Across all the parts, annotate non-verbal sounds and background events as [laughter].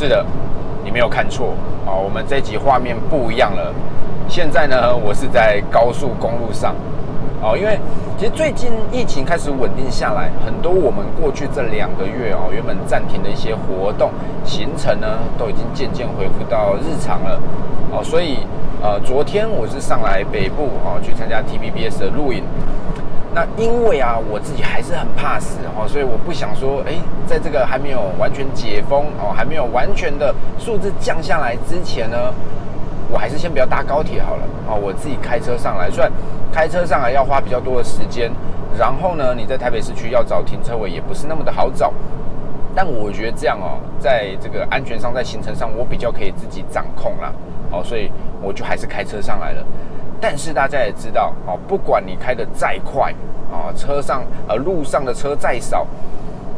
是的，你没有看错啊，我们这集画面不一样了。现在呢，我是在高速公路上哦，因为其实最近疫情开始稳定下来，很多我们过去这两个月哦，原本暂停的一些活动行程呢，都已经渐渐恢复到日常了哦，所以呃，昨天我是上来北部哦，去参加 TVBS 的录影。那因为啊，我自己还是很怕死哦，所以我不想说，哎，在这个还没有完全解封哦，还没有完全的数字降下来之前呢，我还是先不要搭高铁好了哦，我自己开车上来。虽然开车上来要花比较多的时间，然后呢，你在台北市区要找停车位也不是那么的好找，但我觉得这样哦，在这个安全上，在行程上，我比较可以自己掌控啦，哦，所以我就还是开车上来了。但是大家也知道，哦，不管你开的再快，啊，车上呃路上的车再少，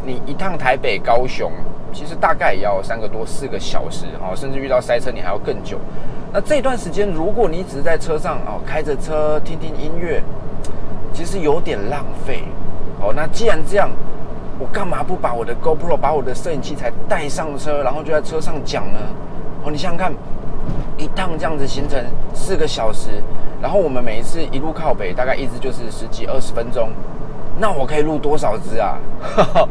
你一趟台北高雄，其实大概也要三个多四个小时，哦，甚至遇到塞车你还要更久。那这段时间，如果你只是在车上哦开着车听听音乐，其实有点浪费。哦，那既然这样，我干嘛不把我的 GoPro 把我的摄影器材带上车，然后就在车上讲呢？哦，你想想看，一趟这样子行程四个小时。然后我们每一次一路靠北，大概一直就是十几二十分钟，那我可以录多少支啊？[laughs]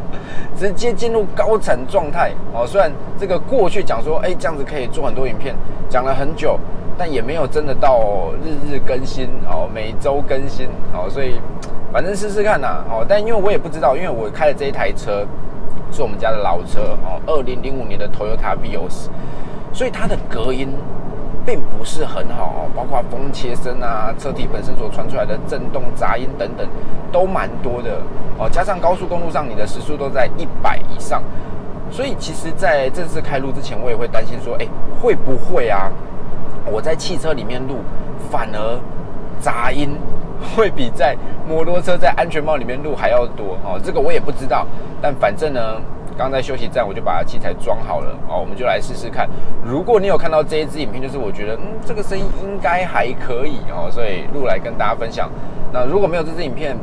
直接进入高产状态哦。虽然这个过去讲说，哎，这样子可以做很多影片，讲了很久，但也没有真的到日日更新哦，每周更新哦。所以反正试试看呐哦。但因为我也不知道，因为我开的这一台车是我们家的老车哦，二零零五年的 Toyota Vios，所以它的隔音。并不是很好哦，包括风切声啊，车体本身所传出来的震动、杂音等等，都蛮多的哦。加上高速公路上你的时速都在一百以上，所以其实，在正式开录之前，我也会担心说，哎，会不会啊？我在汽车里面录，反而杂音会比在摩托车在安全帽里面录还要多哦。这个我也不知道，但反正呢。刚在休息站，我就把器材装好了哦，我们就来试试看。如果你有看到这一支影片，就是我觉得嗯，这个声音应该还可以哦，所以录来跟大家分享。那如果没有这支影片，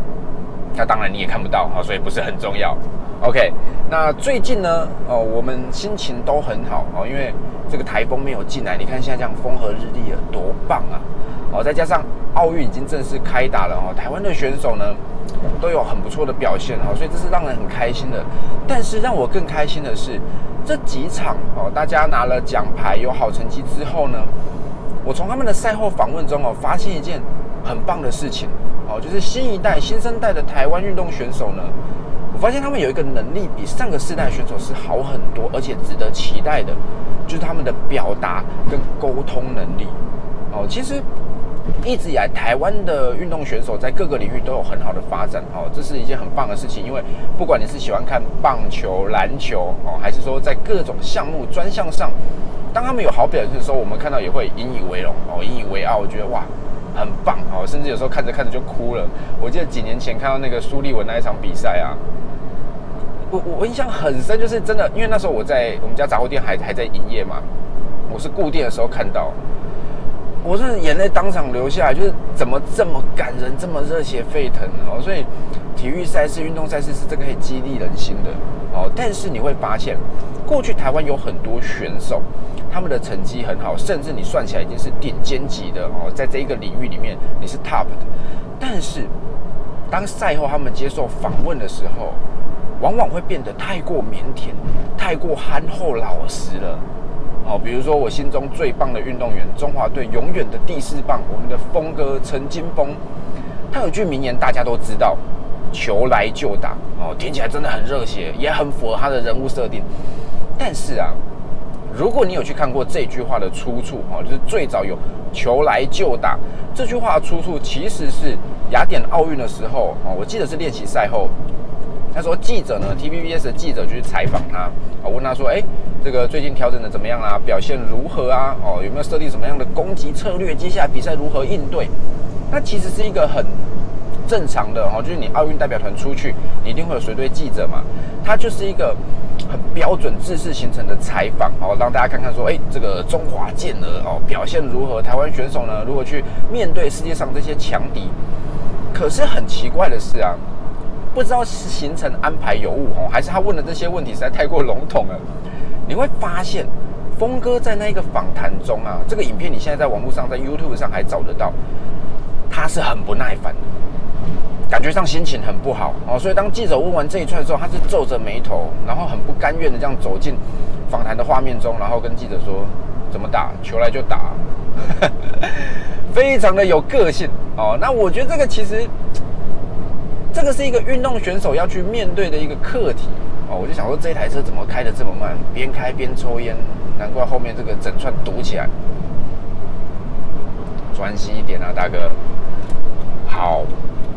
那当然你也看不到哦，所以不是很重要。OK，那最近呢，哦，我们心情都很好哦，因为这个台风没有进来，你看现在这样风和日丽了，多棒啊！哦，再加上奥运已经正式开打了哦，台湾的选手呢。都有很不错的表现哈，所以这是让人很开心的。但是让我更开心的是，这几场哦，大家拿了奖牌有好成绩之后呢，我从他们的赛后访问中哦，发现一件很棒的事情哦，就是新一代、新生代的台湾运动选手呢，我发现他们有一个能力比上个世代选手是好很多，而且值得期待的，就是他们的表达跟沟通能力哦，其实。一直以来，台湾的运动选手在各个领域都有很好的发展，哦，这是一件很棒的事情。因为不管你是喜欢看棒球、篮球，哦，还是说在各种项目专项上，当他们有好表现的时候，我们看到也会引以为荣，哦，引以为傲。我觉得哇，很棒，哦，甚至有时候看着看着就哭了。我记得几年前看到那个苏立文那一场比赛啊，我我印象很深，就是真的，因为那时候我在我们家杂货店还还在营业嘛，我是固定的时候看到。我是眼泪当场流下来，就是怎么这么感人，这么热血沸腾哦！所以体育赛事、运动赛事是这个可以激励人心的哦。但是你会发现，过去台湾有很多选手，他们的成绩很好，甚至你算起来已经是顶尖级的哦，在这一个领域里面你是 top 的。但是当赛后他们接受访问的时候，往往会变得太过腼腆，太过憨厚老实了。哦，比如说我心中最棒的运动员，中华队永远的第四棒，我们的峰哥陈金峰，他有句名言，大家都知道，球来就打。哦，听起来真的很热血，也很符合他的人物设定。但是啊，如果你有去看过这句话的出处，哦，就是最早有球来就打这句话的出处，其实是雅典奥运的时候，哦，我记得是练习赛后。他说：“记者呢，TVBS 的记者就去采访他，啊，问他说，哎，这个最近调整的怎么样啊？表现如何啊？哦，有没有设定什么样的攻击策略？接下来比赛如何应对？那其实是一个很正常的哦，就是你奥运代表团出去，你一定会有随队记者嘛。他就是一个很标准、制式形成的采访，哦，让大家看看说，哎，这个中华健儿哦，表现如何？台湾选手呢，如何去面对世界上这些强敌？可是很奇怪的是啊。”不知道是行程安排有误哦，还是他问的这些问题实在太过笼统了。你会发现峰哥在那一个访谈中啊，这个影片你现在在网络上，在 YouTube 上还找得到，他是很不耐烦的，感觉上心情很不好哦。所以当记者问完这一串之后，他是皱着眉头，然后很不甘愿的这样走进访谈的画面中，然后跟记者说：“怎么打球来就打。[laughs] ”非常的有个性哦，那我觉得这个其实，这个是一个运动选手要去面对的一个课题哦。我就想说，这台车怎么开的这么慢？边开边抽烟，难怪后面这个整串堵起来。专心一点啊，大哥。好，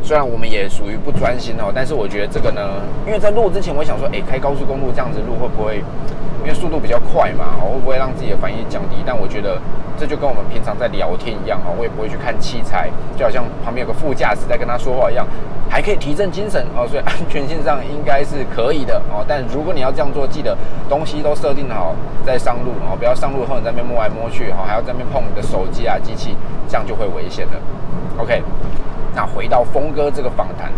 虽然我们也属于不专心哦，但是我觉得这个呢，因为在录之前，我想说，哎，开高速公路这样子录会不会？因为速度比较快嘛，会不会让自己的反应降低？但我觉得这就跟我们平常在聊天一样啊，我也不会去看器材，就好像旁边有个副驾驶在跟他说话一样，还可以提振精神哦。所以安全性上应该是可以的哦。但如果你要这样做，记得东西都设定好 [laughs] 再上路哦，不要上路后你在那边摸来摸去哈，还要在那边碰你的手机啊机器，这样就会危险了。OK，那回到峰哥这个访谈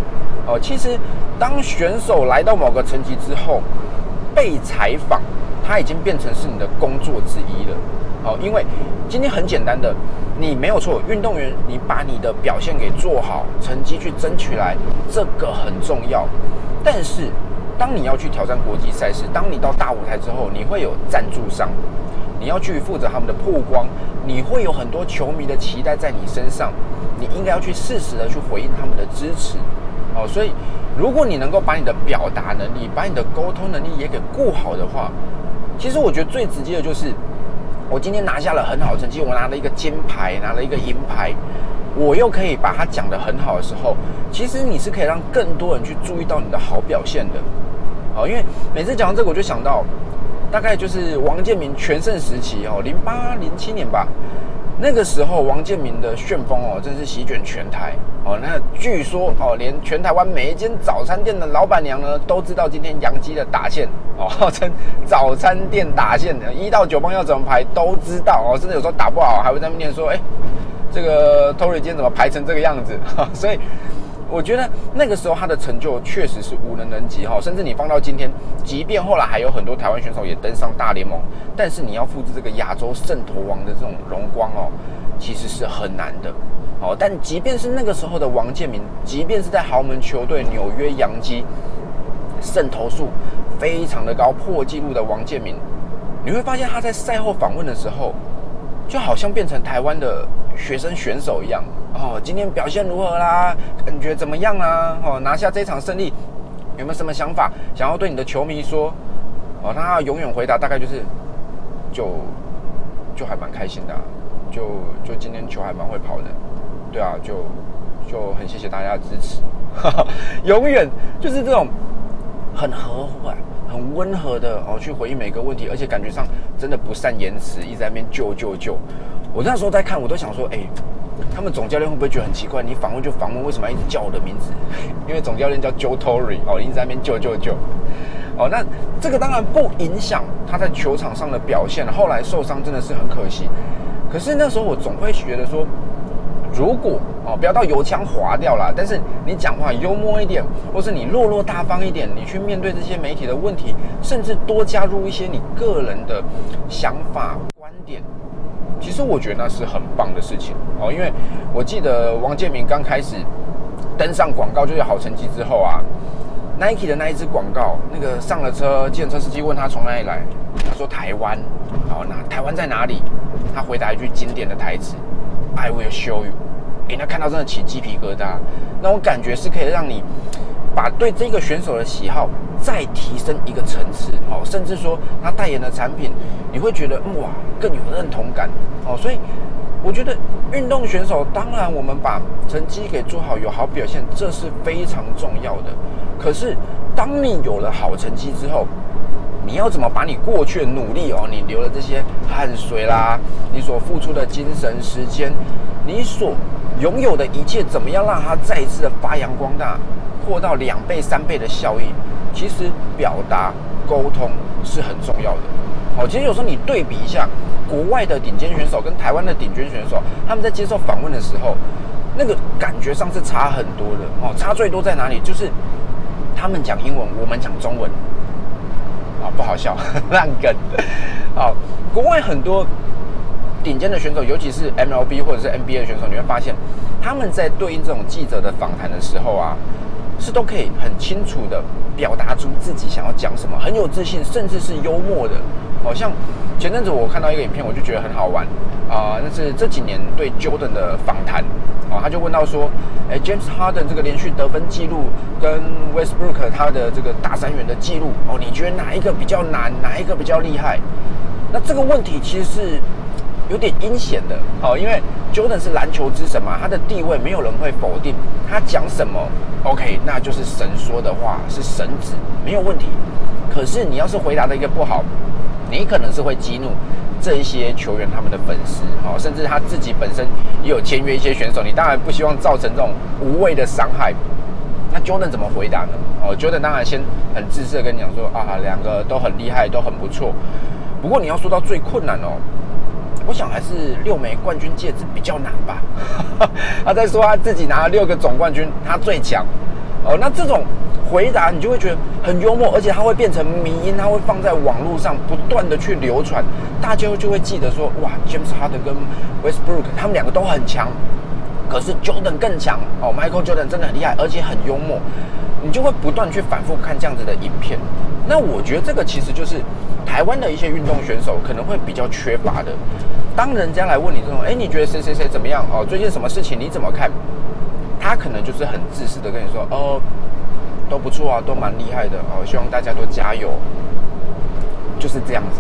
哦，其实当选手来到某个层级之后，被采访。他已经变成是你的工作之一了，好，因为今天很简单的，你没有错，运动员你把你的表现给做好，成绩去争取来，这个很重要。但是，当你要去挑战国际赛事，当你到大舞台之后，你会有赞助商，你要去负责他们的曝光，你会有很多球迷的期待在你身上，你应该要去适时的去回应他们的支持，哦，所以如果你能够把你的表达能力，把你的沟通能力也给顾好的话。其实我觉得最直接的就是，我今天拿下了很好的成绩，我拿了一个金牌，拿了一个银牌，我又可以把它讲得很好的时候，其实你是可以让更多人去注意到你的好表现的。好，因为每次讲到这个，我就想到，大概就是王健民全盛时期哦，零八零七年吧。那个时候，王建民的旋风哦，真是席卷全台哦。那据说哦，连全台湾每一间早餐店的老板娘呢，都知道今天杨基的打线哦，[laughs] 号称早餐店打线的，一到九棒要怎么排都知道哦。甚至有时候打不好，还会在面说：“哎，这个 Tory 今天怎么排成这个样子？” [laughs] 所以。我觉得那个时候他的成就确实是无人能及哈，甚至你放到今天，即便后来还有很多台湾选手也登上大联盟，但是你要复制这个亚洲圣投王的这种荣光哦，其实是很难的。哦，但即便是那个时候的王建民，即便是在豪门球队纽约洋基，胜投数非常的高，破纪录的王建民，你会发现他在赛后访问的时候，就好像变成台湾的学生选手一样。哦，今天表现如何啦？感觉怎么样啊？哦，拿下这场胜利，有没有什么想法想要对你的球迷说？哦，他永远回答大概就是，就就还蛮开心的，就就今天球还蛮会跑的，对啊，就就很谢谢大家的支持，[laughs] 永远就是这种很和缓、很温和的哦去回应每个问题，而且感觉上真的不善言辞，一直在那边救救救。我那时候在看，我都想说，哎。他们总教练会不会觉得很奇怪？你访问就访问，为什么要一直叫我的名字？因为总教练叫 Joe Torre 哦，一直在那边救救救。哦，那这个当然不影响他在球场上的表现。后来受伤真的是很可惜。可是那时候我总会觉得说，如果哦不要到油腔滑掉啦，但是你讲话幽默一点，或是你落落大方一点，你去面对这些媒体的问题，甚至多加入一些你个人的想法观点。其实我觉得那是很棒的事情哦，因为我记得王建民刚开始登上广告就有好成绩之后啊，Nike 的那一支广告，那个上了车，计程车司机问他从哪里来，他说台湾，好，那台湾在哪里？他回答一句经典的台词，I will show you。哎，那看到真的起鸡皮疙瘩，那种感觉是可以让你。把对这个选手的喜好再提升一个层次，哦，甚至说他代言的产品，你会觉得哇更有认同感，哦，所以我觉得运动选手当然我们把成绩给做好，有好表现，这是非常重要的。可是当你有了好成绩之后，你要怎么把你过去的努力哦，你流的这些汗水啦，你所付出的精神时间，你所拥有的一切，怎么样让它再一次的发扬光大？扩到两倍、三倍的效益，其实表达沟通是很重要的。哦，其实有时候你对比一下国外的顶尖选手跟台湾的顶尖选手，他们在接受访问的时候，那个感觉上是差很多的。哦，差最多在哪里？就是他们讲英文，我们讲中文。啊，不好笑，[laughs] 烂梗。好，国外很多顶尖的选手，尤其是 MLB 或者是 NBA 选手，你会发现他们在对应这种记者的访谈的时候啊，是都可以很清楚的表达出自己想要讲什么，很有自信，甚至是幽默的。好像前阵子我看到一个影片，我就觉得很好玩啊，那是这几年对 Jordan 的访谈啊，他就问到说，哎，James Harden 这个连续得分记录跟 Westbrook 他的这个大三元的记录哦，你觉得哪一个比较难，哪一个比较厉害？那这个问题其实是有点阴险的哦，因为 Jordan 是篮球之神嘛，他的地位没有人会否定，他讲什么 OK，那就是神说的话，是神旨，没有问题。可是你要是回答的一个不好。你可能是会激怒这一些球员他们的粉丝，哦，甚至他自己本身也有签约一些选手，你当然不希望造成这种无谓的伤害。那 Jordan 怎么回答呢？哦，Jordan 当然先很自私的跟你讲说啊，两个都很厉害，都很不错。不过你要说到最困难哦，我想还是六枚冠军戒指比较难吧。[laughs] 他在说他自己拿了六个总冠军，他最强。哦，那这种。回答你就会觉得很幽默，而且他会变成迷因，他会放在网络上不断的去流传，大家就会记得说，哇，James Harden 跟 Westbrook 他们两个都很强，可是 Jordan 更强哦，Michael Jordan 真的很厉害，而且很幽默，你就会不断去反复看这样子的影片。那我觉得这个其实就是台湾的一些运动选手可能会比较缺乏的。当人家来问你这种，哎，你觉得谁谁谁怎么样哦？最近什么事情你怎么看？他可能就是很自私的跟你说，哦。都不错啊，都蛮厉害的哦，希望大家都加油，就是这样子。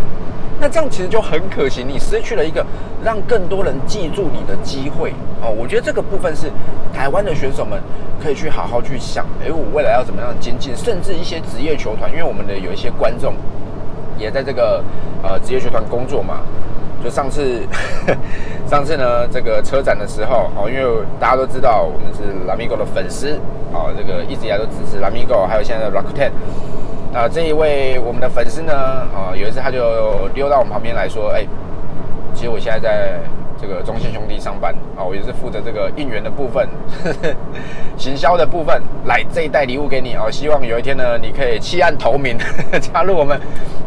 那这样其实就很可惜，你失去了一个让更多人记住你的机会哦。我觉得这个部分是台湾的选手们可以去好好去想，哎，我未来要怎么样精进，甚至一些职业球团，因为我们的有一些观众也在这个呃职业球团工作嘛。就上次，[laughs] 上次呢，这个车展的时候，哦，因为大家都知道我们是 Lamigo 的粉丝，哦，这个一直以来都支持 Lamigo，还有现在的 Rock Ten。那这一位我们的粉丝呢，啊，有一次他就溜到我们旁边来说，哎，其实我现在在。这个中信兄弟上班啊，我也是负责这个应援的部分，[laughs] 行销的部分。来这一袋礼物给你啊，希望有一天呢，你可以弃暗投明，[laughs] 加入我们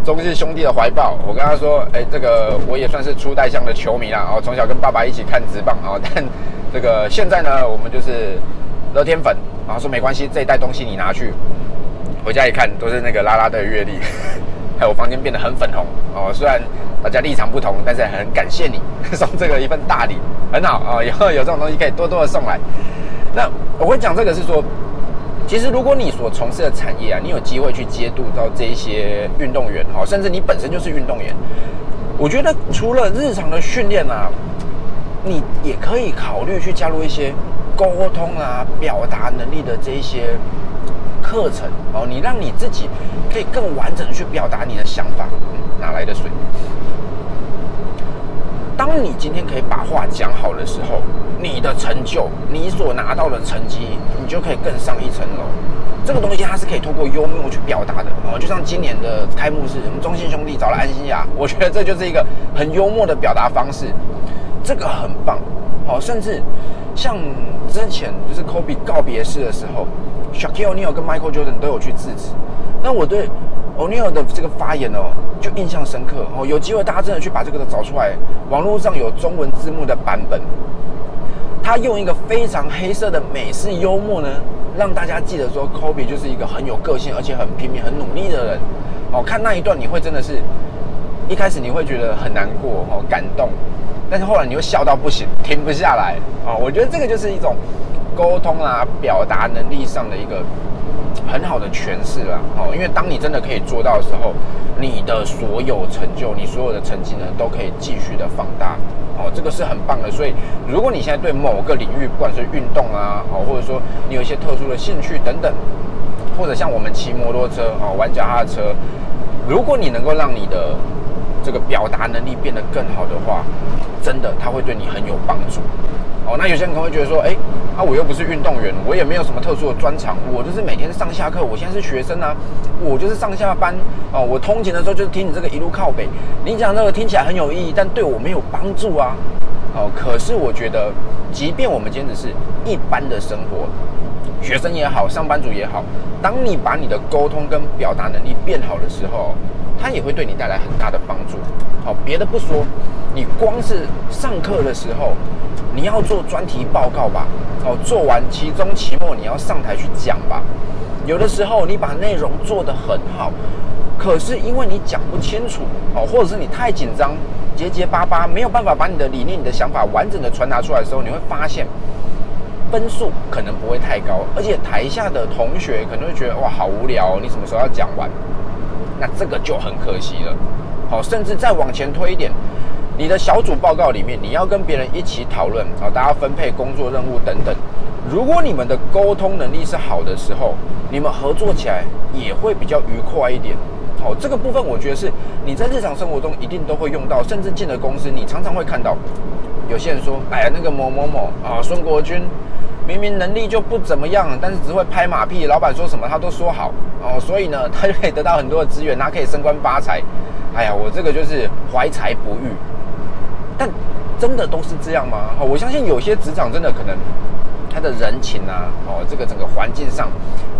中信兄弟的怀抱。我跟他说，哎，这个我也算是初代向的球迷啦，哦，从小跟爸爸一起看直棒啊，[laughs] 但这个现在呢，我们就是乐天粉啊。说没关系，这一袋东西你拿去，回家一看都是那个拉拉的阅历。[laughs] 还有房间变得很粉红哦，虽然大家立场不同，但是很感谢你 [laughs] 送这个一份大礼，很好啊，[laughs] 以后有这种东西可以多多的送来。那我会讲这个是说，其实如果你所从事的产业啊，你有机会去接触到这一些运动员哦，甚至你本身就是运动员，我觉得除了日常的训练啊，你也可以考虑去加入一些沟通啊、表达能力的这一些。课程哦，你让你自己可以更完整的去表达你的想法。哪来的水？当你今天可以把话讲好的时候，你的成就，你所拿到的成绩，你就可以更上一层楼。这个东西它是可以通过幽默去表达的哦。就像今年的开幕式，我们中信兄弟找了安心雅，我觉得这就是一个很幽默的表达方式，这个很棒。好，甚至像之前就是 Kobe 告别式的时候。Shaquille O'Neal 跟 Michael Jordan 都有去制止，那我对 O'Neal 的这个发言哦，就印象深刻哦。有机会大家真的去把这个找出来，网络上有中文字幕的版本。他用一个非常黑色的美式幽默呢，让大家记得说 Kobe 就是一个很有个性，而且很拼命、很努力的人。哦，看那一段你会真的是，一开始你会觉得很难过哦，感动，但是后来你又笑到不行，停不下来哦。我觉得这个就是一种。沟通啊，表达能力上的一个很好的诠释啦。哦，因为当你真的可以做到的时候，你的所有成就，你所有的成绩呢，都可以继续的放大，哦，这个是很棒的。所以，如果你现在对某个领域，不管是运动啊，哦，或者说你有一些特殊的兴趣等等，或者像我们骑摩托车哦，玩脚踏车，如果你能够让你的这个表达能力变得更好的话，真的，它会对你很有帮助。哦，那有些人可能会觉得说，哎，啊，我又不是运动员，我也没有什么特殊的专长，我就是每天上下课，我现在是学生啊，我就是上下班，哦，我通勤的时候就是听你这个一路靠北，你讲这个听起来很有意义，但对我没有帮助啊。哦，可是我觉得，即便我们今天只是一般的生活，学生也好，上班族也好，当你把你的沟通跟表达能力变好的时候，它也会对你带来很大的帮助。好，别的不说，你光是上课的时候，你要做专题报告吧？哦，做完期中、期末你要上台去讲吧。有的时候你把内容做得很好，可是因为你讲不清楚哦，或者是你太紧张、结结巴巴，没有办法把你的理念、你的想法完整的传达出来的时候，你会发现分数可能不会太高，而且台下的同学可能会觉得哇，好无聊，你什么时候要讲完？那这个就很可惜了。好，甚至再往前推一点，你的小组报告里面，你要跟别人一起讨论啊，大家分配工作任务等等。如果你们的沟通能力是好的时候，你们合作起来也会比较愉快一点。好，这个部分我觉得是你在日常生活中一定都会用到，甚至进了公司，你常常会看到有些人说：“哎呀，那个某某某啊，孙国军。”明明能力就不怎么样，但是只会拍马屁，老板说什么他都说好哦，所以呢，他就可以得到很多的资源，他可以升官发财。哎呀，我这个就是怀才不遇。但真的都是这样吗？我相信有些职场真的可能他的人情啊，哦，这个整个环境上，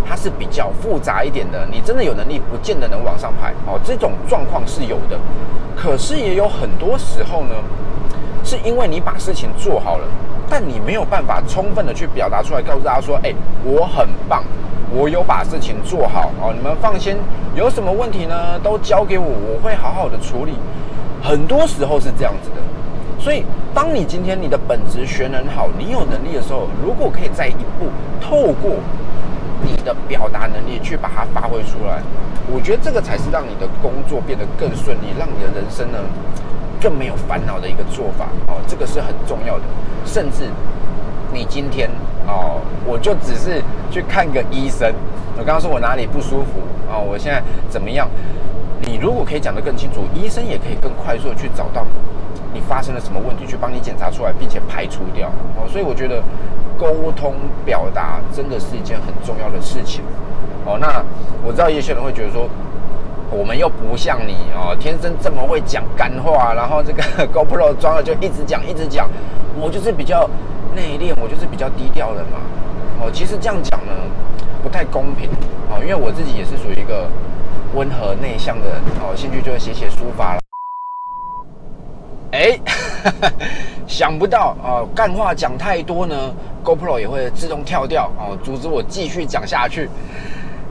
它是比较复杂一点的。你真的有能力，不见得能往上排哦。这种状况是有的，可是也有很多时候呢，是因为你把事情做好了。但你没有办法充分的去表达出来，告诉大家说：“哎，我很棒，我有把事情做好哦，你们放心，有什么问题呢，都交给我，我会好好的处理。”很多时候是这样子的，所以当你今天你的本职学能好，你有能力的时候，如果可以再一步透过你的表达能力去把它发挥出来，我觉得这个才是让你的工作变得更顺利，让你的人生呢。更没有烦恼的一个做法哦，这个是很重要的。甚至你今天哦，我就只是去看个医生，我刚刚说我哪里不舒服啊，我现在怎么样？你如果可以讲得更清楚，医生也可以更快速的去找到你发生了什么问题，去帮你检查出来，并且排除掉哦。所以我觉得沟通表达真的是一件很重要的事情哦。那我知道有些人会觉得说。我们又不像你哦，天生这么会讲干话，然后这个 [laughs] GoPro 装了就一直讲一直讲。我就是比较内敛，我就是比较低调的嘛。哦，其实这样讲呢不太公平哦，因为我自己也是属于一个温和内向的人哦，兴趣就是写写书法了。哎，[laughs] 想不到哦，干话讲太多呢，GoPro 也会自动跳掉哦，阻止我继续讲下去。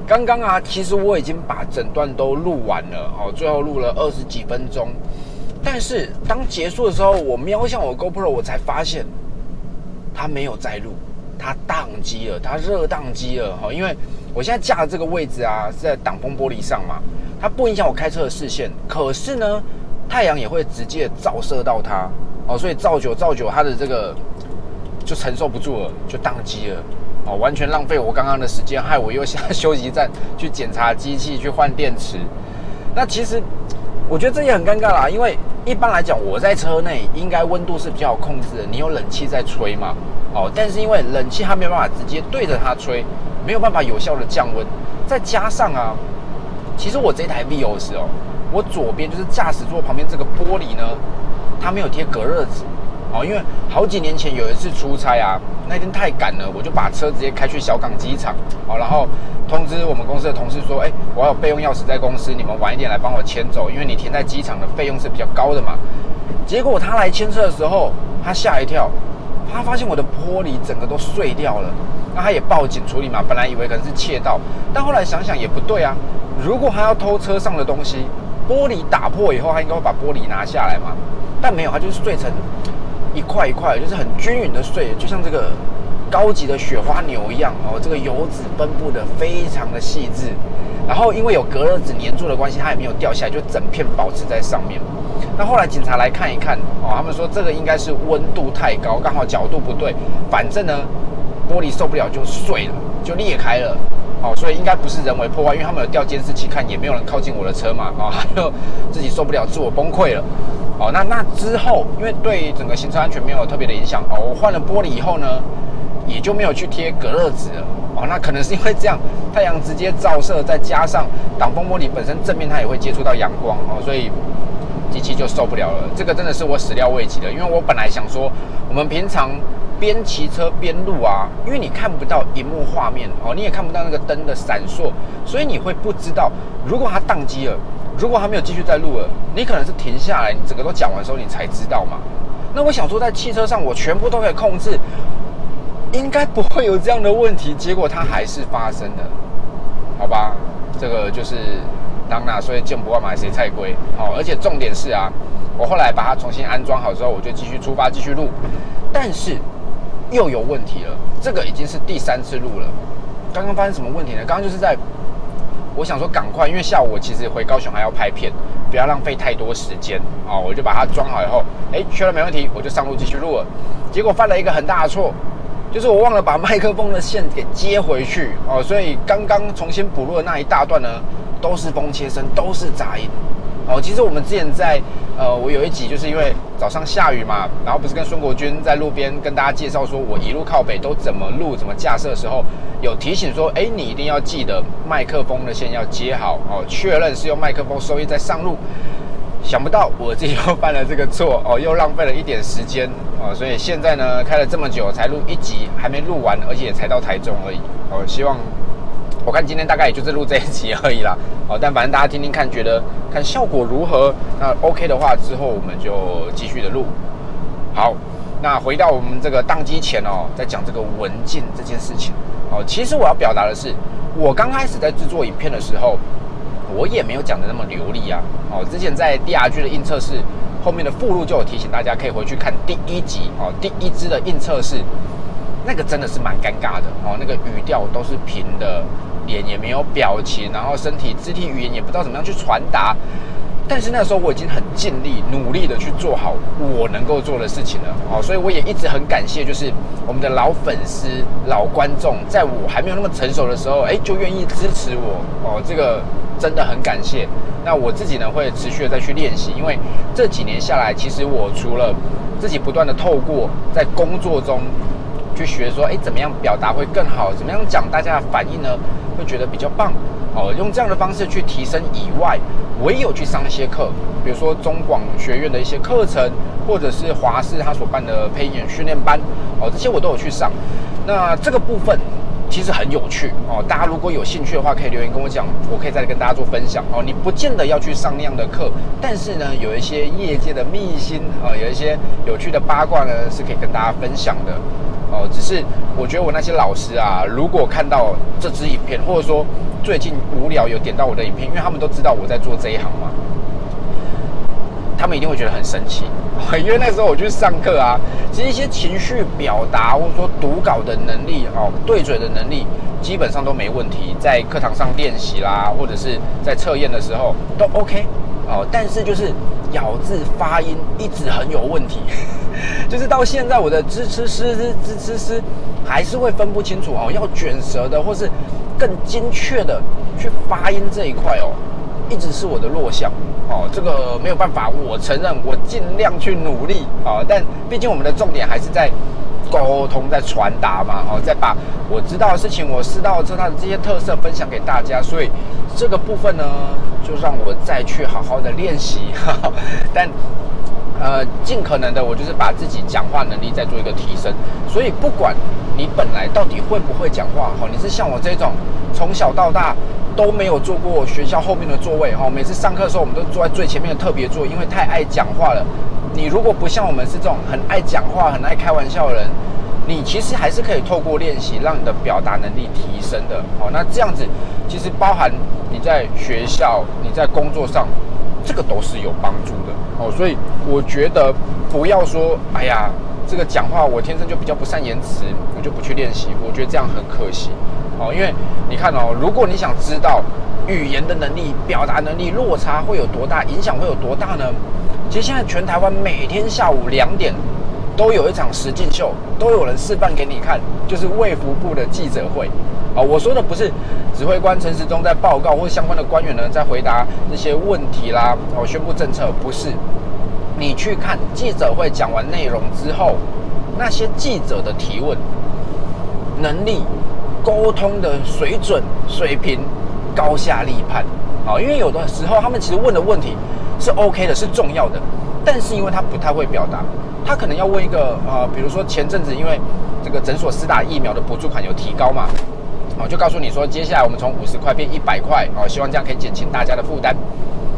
刚刚啊，其实我已经把整段都录完了哦，最后录了二十几分钟。但是当结束的时候，我瞄向我 GoPro，我才发现它没有在录，它宕机了，它热宕机了哈。因为我现在架的这个位置啊，是在挡风玻璃上嘛，它不影响我开车的视线。可是呢，太阳也会直接照射到它哦，所以照久照久，它的这个就承受不住了，就宕机了。哦，完全浪费我刚刚的时间，害我又下 [laughs] 休息站去检查机器，去换电池。那其实我觉得这也很尴尬啦，因为一般来讲，我在车内应该温度是比较好控制的，你有冷气在吹嘛。哦，但是因为冷气它没有办法直接对着它吹，没有办法有效的降温。再加上啊，其实我这台 Vios 哦，我左边就是驾驶座旁边这个玻璃呢，它没有贴隔热纸。哦，因为好几年前有一次出差啊，那天太赶了，我就把车直接开去小港机场，哦，然后通知我们公司的同事说，哎，我有备用钥匙在公司，你们晚一点来帮我牵走，因为你停在机场的费用是比较高的嘛。结果他来牵车的时候，他吓一跳，他发现我的玻璃整个都碎掉了，那他也报警处理嘛，本来以为可能是窃盗，但后来想想也不对啊，如果他要偷车上的东西，玻璃打破以后，他应该会把玻璃拿下来嘛，但没有，他就是碎成。一块一块，就是很均匀的碎，就像这个高级的雪花牛一样哦。这个油脂分布的非常的细致，然后因为有隔热纸粘住的关系，它也没有掉下来，就整片保持在上面。那后来警察来看一看哦，他们说这个应该是温度太高，刚好角度不对，反正呢玻璃受不了就碎了，就裂开了哦，所以应该不是人为破坏，因为他们有调监视器看，也没有人靠近我的车嘛，哦，[laughs] 他就自己受不了，自我崩溃了。哦，那那之后，因为对整个行车安全没有特别的影响哦，我换了玻璃以后呢，也就没有去贴隔热纸了。哦，那可能是因为这样，太阳直接照射，再加上挡风玻璃本身正面它也会接触到阳光哦，所以机器就受不了了。这个真的是我始料未及的，因为我本来想说，我们平常边骑车边录啊，因为你看不到荧幕画面哦，你也看不到那个灯的闪烁，所以你会不知道，如果它宕机了。如果他没有继续再录了，你可能是停下来，你整个都讲完之后你才知道嘛。那我想说，在汽车上我全部都可以控制，应该不会有这样的问题。结果它还是发生了，好吧？这个就是当那所以见不惯买谁菜龟。好，而且重点是啊，我后来把它重新安装好之后，我就继续出发继续录，但是又有问题了。这个已经是第三次录了。刚刚发生什么问题呢？刚刚就是在。我想说赶快，因为下午我其实回高雄还要拍片，不要浪费太多时间啊！我就把它装好以后，哎，确认没问题，我就上路继续录了。结果犯了一个很大的错，就是我忘了把麦克风的线给接回去哦，所以刚刚重新补录的那一大段呢，都是风切声，都是杂音。哦，其实我们之前在呃，我有一集就是因为早上下雨嘛，然后不是跟孙国军在路边跟大家介绍说我一路靠北都怎么录、怎么架设的时候，有提醒说，哎，你一定要记得麦克风的线要接好哦，确认是用麦克风收音再上路。想不到我自己 [laughs] 又犯了这个错哦，又浪费了一点时间哦，所以现在呢开了这么久才录一集，还没录完，而且才到台中而已哦，希望。我看今天大概也就是录这一集而已啦，哦，但反正大家听听看，觉得看效果如何？那 OK 的话，之后我们就继续的录。好，那回到我们这个宕机前哦，在讲这个文件这件事情。哦，其实我要表达的是，我刚开始在制作影片的时候，我也没有讲的那么流利啊。哦，之前在 DRG 的印测试后面的附录就有提醒大家，可以回去看第一集哦，第一支的印测试，那个真的是蛮尴尬的哦，那个语调都是平的。脸也没有表情，然后身体肢体语言也不知道怎么样去传达。但是那时候我已经很尽力、努力的去做好我能够做的事情了哦，所以我也一直很感谢，就是我们的老粉丝、老观众，在我还没有那么成熟的时候，哎，就愿意支持我哦，这个真的很感谢。那我自己呢，会持续的再去练习，因为这几年下来，其实我除了自己不断的透过在工作中。去学说，哎，怎么样表达会更好？怎么样讲，大家的反应呢会觉得比较棒？哦，用这样的方式去提升以外，我也有去上一些课，比如说中广学院的一些课程，或者是华视他所办的配音员训练班，哦，这些我都有去上。那这个部分其实很有趣哦，大家如果有兴趣的话，可以留言跟我讲，我可以再跟大家做分享哦。你不见得要去上那样的课，但是呢，有一些业界的秘辛啊，有一些有趣的八卦呢，是可以跟大家分享的。哦，只是我觉得我那些老师啊，如果看到这支影片，或者说最近无聊有点到我的影片，因为他们都知道我在做这一行嘛，他们一定会觉得很生气。[laughs] 因为那时候我去上课啊，其实一些情绪表达或者说读稿的能力哦，对嘴的能力基本上都没问题，在课堂上练习啦，或者是在测验的时候都 OK 哦，但是就是咬字发音一直很有问题。[laughs] 就是到现在，我的支吃诗支支吃诗还是会分不清楚哦。要卷舌的，或是更精确的去发音这一块哦，一直是我的弱项哦。这个没有办法，我承认，我尽量去努力啊。但毕竟我们的重点还是在沟通，在传达嘛哦，在把我知道的事情，我知道这它的这些特色分享给大家。所以这个部分呢，就让我再去好好的练习。[laughs] 但。呃，尽可能的，我就是把自己讲话能力再做一个提升。所以，不管你本来到底会不会讲话，哈，你是像我这种从小到大都没有坐过学校后面的座位，哈，每次上课的时候我们都坐在最前面的特别座，因为太爱讲话了。你如果不像我们是这种很爱讲话、很爱开玩笑的人，你其实还是可以透过练习，让你的表达能力提升的。哦，那这样子其实包含你在学校、你在工作上。这个都是有帮助的哦，所以我觉得不要说，哎呀，这个讲话我天生就比较不善言辞，我就不去练习，我觉得这样很可惜哦。因为你看哦，如果你想知道语言的能力、表达能力落差会有多大，影响会有多大呢？其实现在全台湾每天下午两点都有一场实境秀，都有人示范给你看，就是卫福部的记者会。啊，我说的不是指挥官陈时中在报告，或相关的官员呢在回答那些问题啦，哦，宣布政策，不是。你去看记者会讲完内容之后，那些记者的提问能力、沟通的水准水平高下立判。啊，因为有的时候他们其实问的问题是 OK 的，是重要的，但是因为他不太会表达，他可能要问一个呃，比如说前阵子因为这个诊所施打疫苗的补助款有提高嘛。哦，就告诉你说，接下来我们从五十块变一百块，哦，希望这样可以减轻大家的负担。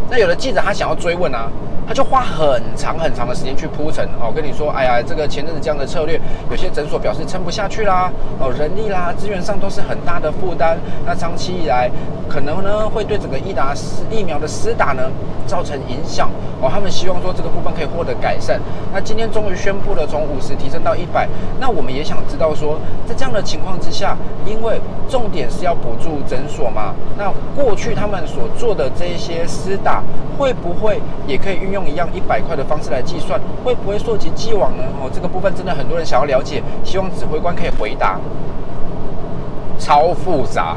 那有的记者他想要追问啊，他就花很长很长的时间去铺陈哦，跟你说，哎呀，这个前阵子这样的策略，有些诊所表示撑不下去啦，哦，人力啦、资源上都是很大的负担。那长期以来，可能呢会对整个伊达疫苗的施打呢造成影响哦。他们希望说这个部分可以获得改善。那今天终于宣布了从五十提升到一百，那我们也想知道说，在这样的情况之下，因为重点是要补助诊所嘛，那过去他们所做的这些施打。会不会也可以运用一样一百块的方式来计算？会不会溯及既往呢？哦，这个部分真的很多人想要了解，希望指挥官可以回答。超复杂，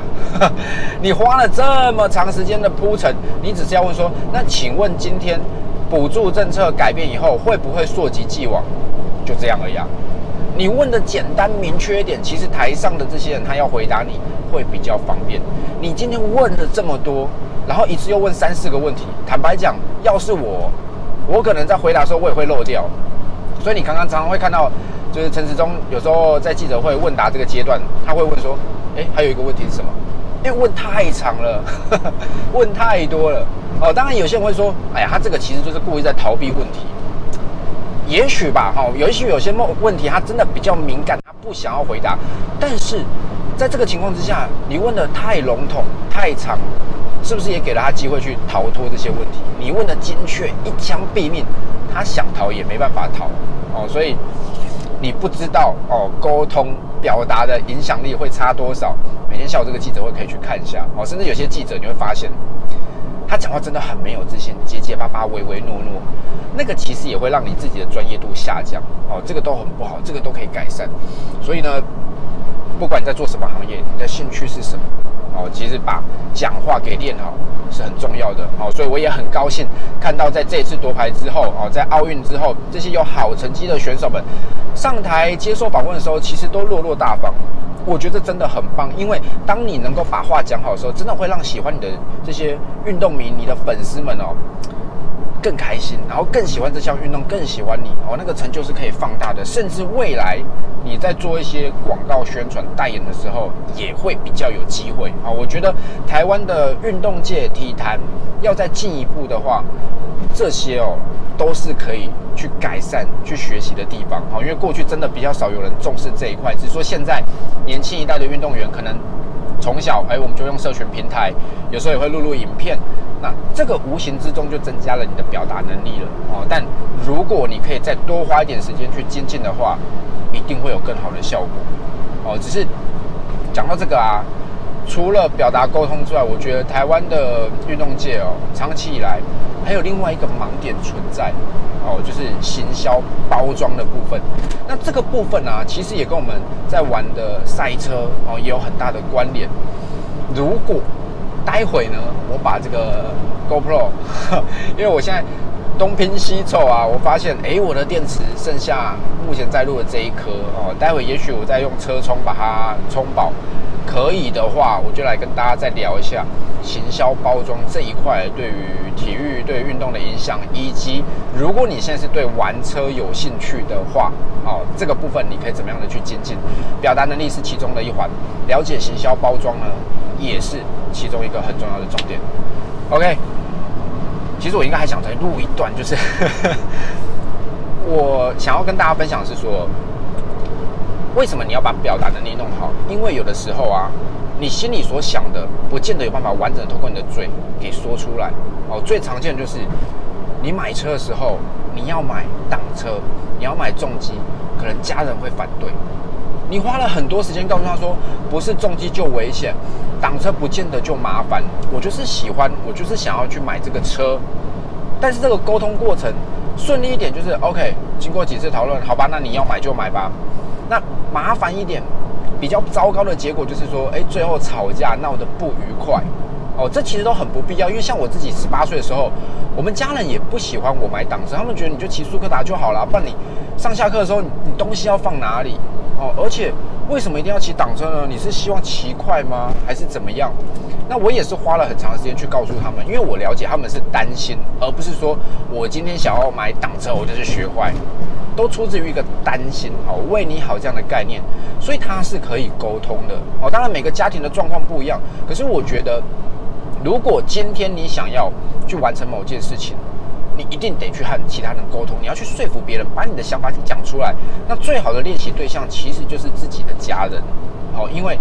[laughs] 你花了这么长时间的铺陈，你只是要问说，那请问今天补助政策改变以后，会不会溯及既往？就这样而已。你问的简单明确一点，其实台上的这些人他要回答你会比较方便。你今天问了这么多。然后一次又问三四个问题，坦白讲，要是我，我可能在回答的时候我也会漏掉。所以你刚刚常常会看到，就是陈时中有时候在记者会问答这个阶段，他会问说：“哎，还有一个问题是什么？”因为问太长了，[laughs] 问太多了。哦，当然有些人会说：“哎呀，他这个其实就是故意在逃避问题。”也许吧，哈，也许有些问问题他真的比较敏感，他不想要回答。但是在这个情况之下，你问的太笼统、太长。是不是也给了他机会去逃脱这些问题？你问的精确，一枪毙命，他想逃也没办法逃哦。所以你不知道哦，沟通表达的影响力会差多少？每天下午这个记者会可以去看一下哦。甚至有些记者你会发现，他讲话真的很没有自信，结结巴巴、唯唯诺诺，那个其实也会让你自己的专业度下降哦。这个都很不好，这个都可以改善。所以呢，不管在做什么行业，你的兴趣是什么？哦，其实把讲话给练好是很重要的。哦，所以我也很高兴看到在这次夺牌之后，哦，在奥运之后，这些有好成绩的选手们上台接受访问的时候，其实都落落大方。我觉得真的很棒，因为当你能够把话讲好的时候，真的会让喜欢你的这些运动迷、你的粉丝们哦。更开心，然后更喜欢这项运动，更喜欢你哦，那个成就是可以放大的，甚至未来你在做一些广告宣传代言的时候，也会比较有机会啊。我觉得台湾的运动界体坛要再进一步的话，这些哦都是可以去改善、去学习的地方啊。因为过去真的比较少有人重视这一块，只是说现在年轻一代的运动员可能。从小，哎，我们就用社群平台，有时候也会录录影片，那这个无形之中就增加了你的表达能力了哦。但如果你可以再多花一点时间去精进的话，一定会有更好的效果哦。只是讲到这个啊。除了表达沟通之外，我觉得台湾的运动界哦，长期以来还有另外一个盲点存在哦，就是行销包装的部分。那这个部分呢，其实也跟我们在玩的赛车哦也有很大的关联。如果待会呢，我把这个 GoPro，[laughs] 因为我现在东拼西凑啊，我发现哎，我的电池剩下目前在录的这一颗哦，待会也许我再用车充把它充饱。可以的话，我就来跟大家再聊一下行销包装这一块对于体育、对运动的影响，以及如果你现在是对玩车有兴趣的话，哦，这个部分你可以怎么样的去精进？表达能力是其中的一环，了解行销包装呢，也是其中一个很重要的重点。OK，其实我应该还想再录一段，就是 [laughs] 我想要跟大家分享的是说。为什么你要把表达能力弄好？因为有的时候啊，你心里所想的，不见得有办法完整的通过你的嘴给说出来。哦，最常见的就是，你买车的时候，你要买挡车，你要买重机，可能家人会反对。你花了很多时间告诉他说，不是重机就危险，挡车不见得就麻烦。我就是喜欢，我就是想要去买这个车。但是这个沟通过程顺利一点，就是 OK。经过几次讨论，好吧，那你要买就买吧。那麻烦一点，比较糟糕的结果就是说，哎，最后吵架闹得不愉快，哦，这其实都很不必要。因为像我自己十八岁的时候，我们家人也不喜欢我买挡车，他们觉得你就骑苏克达就好了，不然你上下课的时候你东西要放哪里？哦，而且为什么一定要骑挡车呢？你是希望骑快吗？还是怎么样？那我也是花了很长时间去告诉他们，因为我了解他们是担心，而不是说我今天想要买挡车，我就去学坏。都出自于一个担心哦，为你好这样的概念，所以它是可以沟通的哦。当然每个家庭的状况不一样，可是我觉得如果今天你想要去完成某件事情，你一定得去和其他人沟通，你要去说服别人，把你的想法讲出来。那最好的练习对象其实就是自己的家人，哦，因为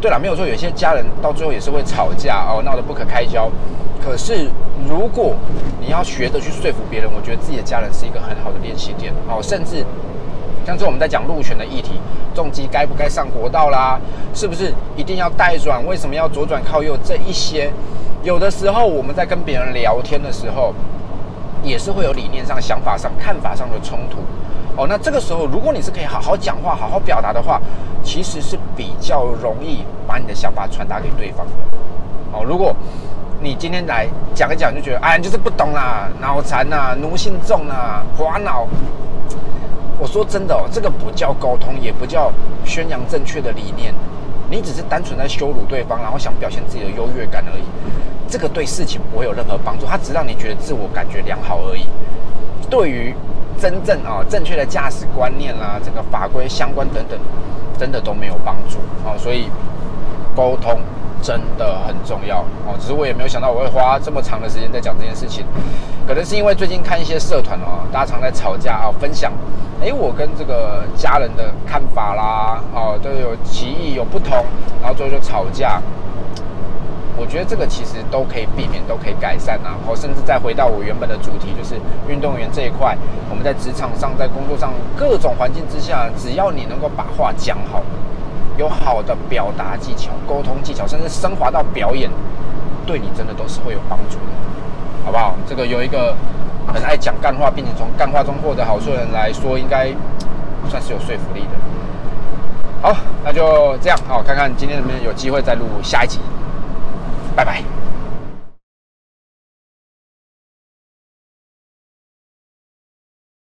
对了，没有说有些家人到最后也是会吵架哦，闹得不可开交。可是如果你要学着去说服别人，我觉得自己的家人是一个很好的练习点，哦，甚至像是我们在讲路权的议题，重机该不该上国道啦，是不是一定要带转？为什么要左转靠右？这一些，有的时候我们在跟别人聊天的时候。也是会有理念上、想法上、看法上的冲突，哦，那这个时候，如果你是可以好好讲话、好好表达的话，其实是比较容易把你的想法传达给对方的。哦，如果你今天来讲一讲，就觉得哎，你就是不懂啦，脑残呐，奴性重啊，滑脑。我说真的哦，这个不叫沟通，也不叫宣扬正确的理念，你只是单纯在羞辱对方，然后想表现自己的优越感而已。这个对事情不会有任何帮助，它只让你觉得自我感觉良好而已。对于真正啊正确的驾驶观念啦，整个法规相关等等，真的都没有帮助啊。所以沟通真的很重要哦。只是我也没有想到我会花这么长的时间在讲这件事情，可能是因为最近看一些社团哦，大家常在吵架啊，分享，哎，我跟这个家人的看法啦，哦，都有歧义有不同，然后最后就吵架。我觉得这个其实都可以避免，都可以改善啊。然后甚至再回到我原本的主题，就是运动员这一块，我们在职场上、在工作上各种环境之下，只要你能够把话讲好，有好的表达技巧、沟通技巧，甚至升华到表演，对你真的都是会有帮助的，好不好？这个有一个很爱讲干话，并且从干话中获得好处的人来说，应该算是有说服力的。好，那就这样，好，看看今天能不能有机会再录下一集。拜拜。